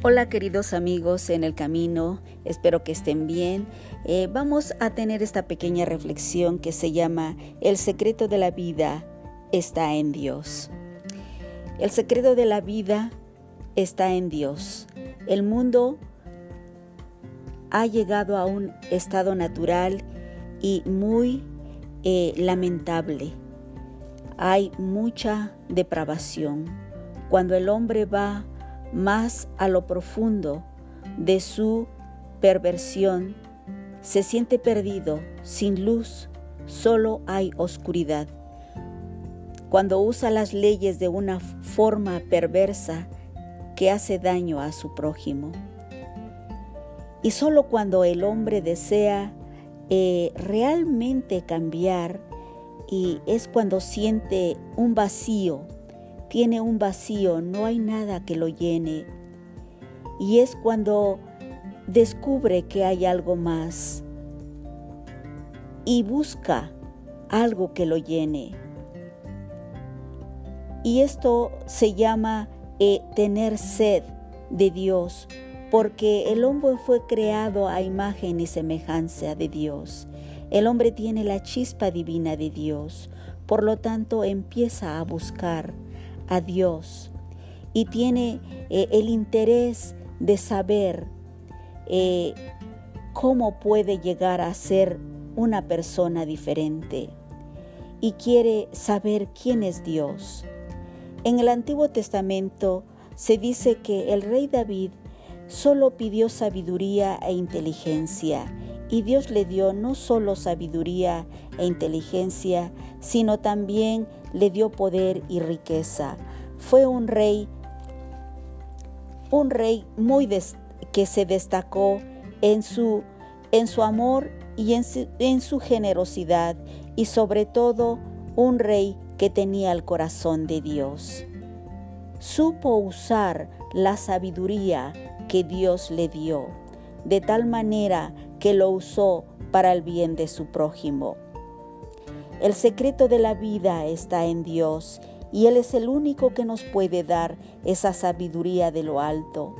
Hola queridos amigos en el camino, espero que estén bien. Eh, vamos a tener esta pequeña reflexión que se llama El secreto de la vida está en Dios. El secreto de la vida está en Dios. El mundo ha llegado a un estado natural y muy eh, lamentable. Hay mucha depravación. Cuando el hombre va más a lo profundo de su perversión, se siente perdido, sin luz, solo hay oscuridad. Cuando usa las leyes de una forma perversa que hace daño a su prójimo. Y solo cuando el hombre desea eh, realmente cambiar y es cuando siente un vacío tiene un vacío, no hay nada que lo llene. Y es cuando descubre que hay algo más y busca algo que lo llene. Y esto se llama eh, tener sed de Dios, porque el hombre fue creado a imagen y semejanza de Dios. El hombre tiene la chispa divina de Dios, por lo tanto empieza a buscar a Dios y tiene eh, el interés de saber eh, cómo puede llegar a ser una persona diferente y quiere saber quién es Dios. En el Antiguo Testamento se dice que el rey David solo pidió sabiduría e inteligencia y Dios le dio no solo sabiduría e inteligencia, sino también le dio poder y riqueza. Fue un rey, un rey muy que se destacó en su, en su amor y en en su generosidad y sobre todo un rey que tenía el corazón de Dios. Supo usar la sabiduría que Dios le dio, de tal manera que lo usó para el bien de su prójimo. El secreto de la vida está en Dios y Él es el único que nos puede dar esa sabiduría de lo alto.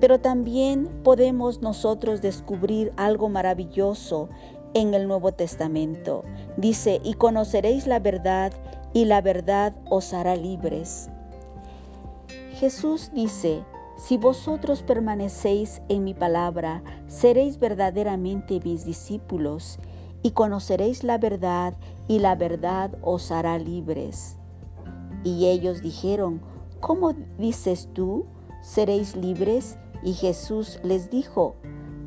Pero también podemos nosotros descubrir algo maravilloso en el Nuevo Testamento. Dice, y conoceréis la verdad y la verdad os hará libres. Jesús dice, si vosotros permanecéis en mi palabra, seréis verdaderamente mis discípulos y conoceréis la verdad y la verdad os hará libres. Y ellos dijeron, ¿cómo dices tú? ¿Seréis libres? Y Jesús les dijo,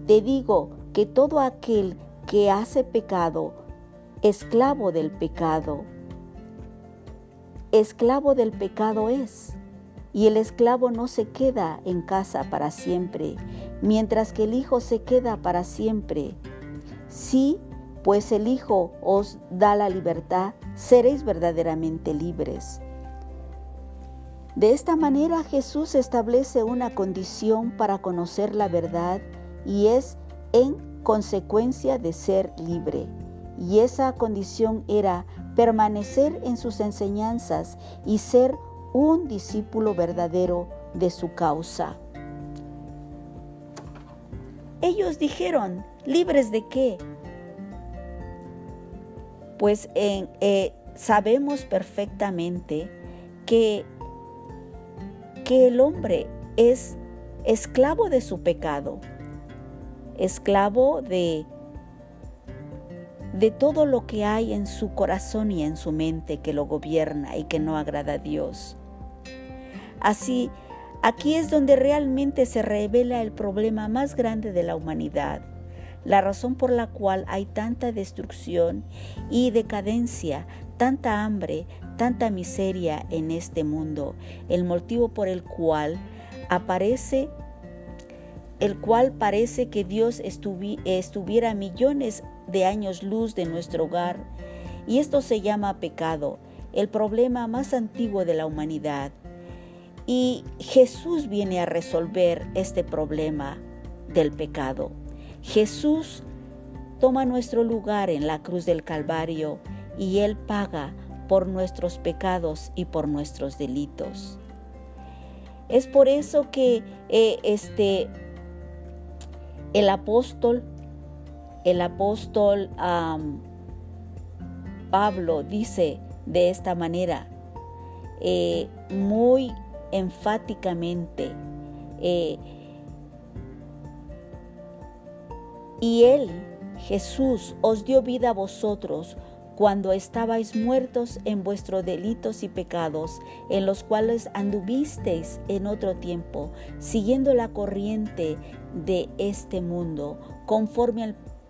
te digo que todo aquel que hace pecado, esclavo del pecado, esclavo del pecado es. Y el esclavo no se queda en casa para siempre, mientras que el Hijo se queda para siempre. Sí, pues el Hijo os da la libertad, seréis verdaderamente libres. De esta manera Jesús establece una condición para conocer la verdad y es en consecuencia de ser libre. Y esa condición era permanecer en sus enseñanzas y ser un discípulo verdadero de su causa. Ellos dijeron, ¿libres de qué? Pues eh, sabemos perfectamente que, que el hombre es esclavo de su pecado, esclavo de de todo lo que hay en su corazón y en su mente que lo gobierna y que no agrada a Dios. Así, aquí es donde realmente se revela el problema más grande de la humanidad, la razón por la cual hay tanta destrucción y decadencia, tanta hambre, tanta miseria en este mundo, el motivo por el cual aparece el cual parece que Dios estuviera millones de años luz de nuestro hogar, y esto se llama pecado, el problema más antiguo de la humanidad. Y Jesús viene a resolver este problema del pecado. Jesús toma nuestro lugar en la cruz del Calvario y Él paga por nuestros pecados y por nuestros delitos. Es por eso que eh, este, el apóstol, el apóstol Pablo dice de esta manera, eh, muy enfáticamente, eh, y Él, Jesús, os dio vida a vosotros cuando estabais muertos en vuestros delitos y pecados, en los cuales anduvisteis en otro tiempo, siguiendo la corriente de este mundo, conforme al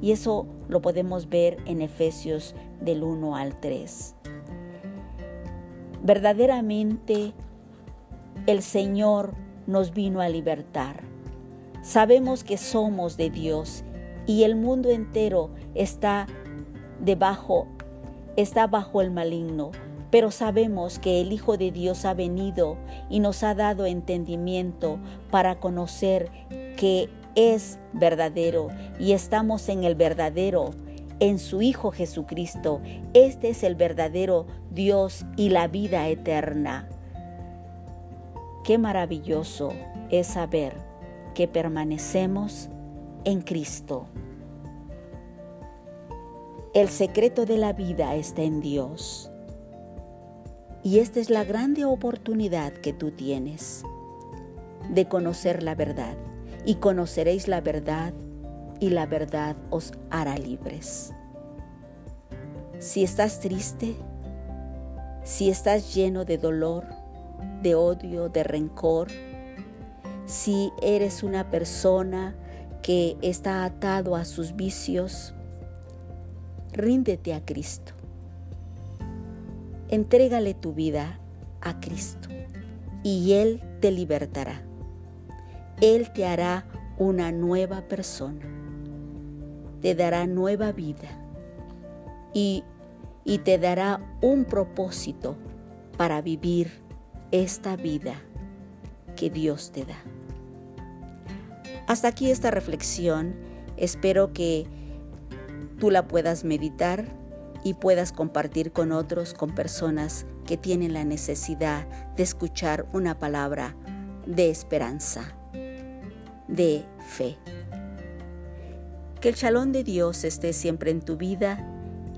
Y eso lo podemos ver en Efesios del 1 al 3. Verdaderamente el Señor nos vino a libertar. Sabemos que somos de Dios y el mundo entero está debajo, está bajo el maligno, pero sabemos que el Hijo de Dios ha venido y nos ha dado entendimiento para conocer que es verdadero y estamos en el verdadero en su Hijo Jesucristo. Este es el verdadero Dios y la vida eterna. Qué maravilloso es saber que permanecemos en Cristo. El secreto de la vida está en Dios. Y esta es la grande oportunidad que tú tienes de conocer la verdad. Y conoceréis la verdad y la verdad os hará libres. Si estás triste, si estás lleno de dolor, de odio, de rencor, si eres una persona que está atado a sus vicios, ríndete a Cristo. Entrégale tu vida a Cristo y Él te libertará. Él te hará una nueva persona te dará nueva vida y, y te dará un propósito para vivir esta vida que Dios te da. Hasta aquí esta reflexión. Espero que tú la puedas meditar y puedas compartir con otros, con personas que tienen la necesidad de escuchar una palabra de esperanza, de fe. Que el chalón de Dios esté siempre en tu vida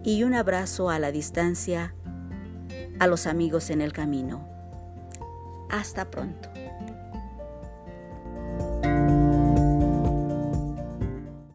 y un abrazo a la distancia a los amigos en el camino. Hasta pronto.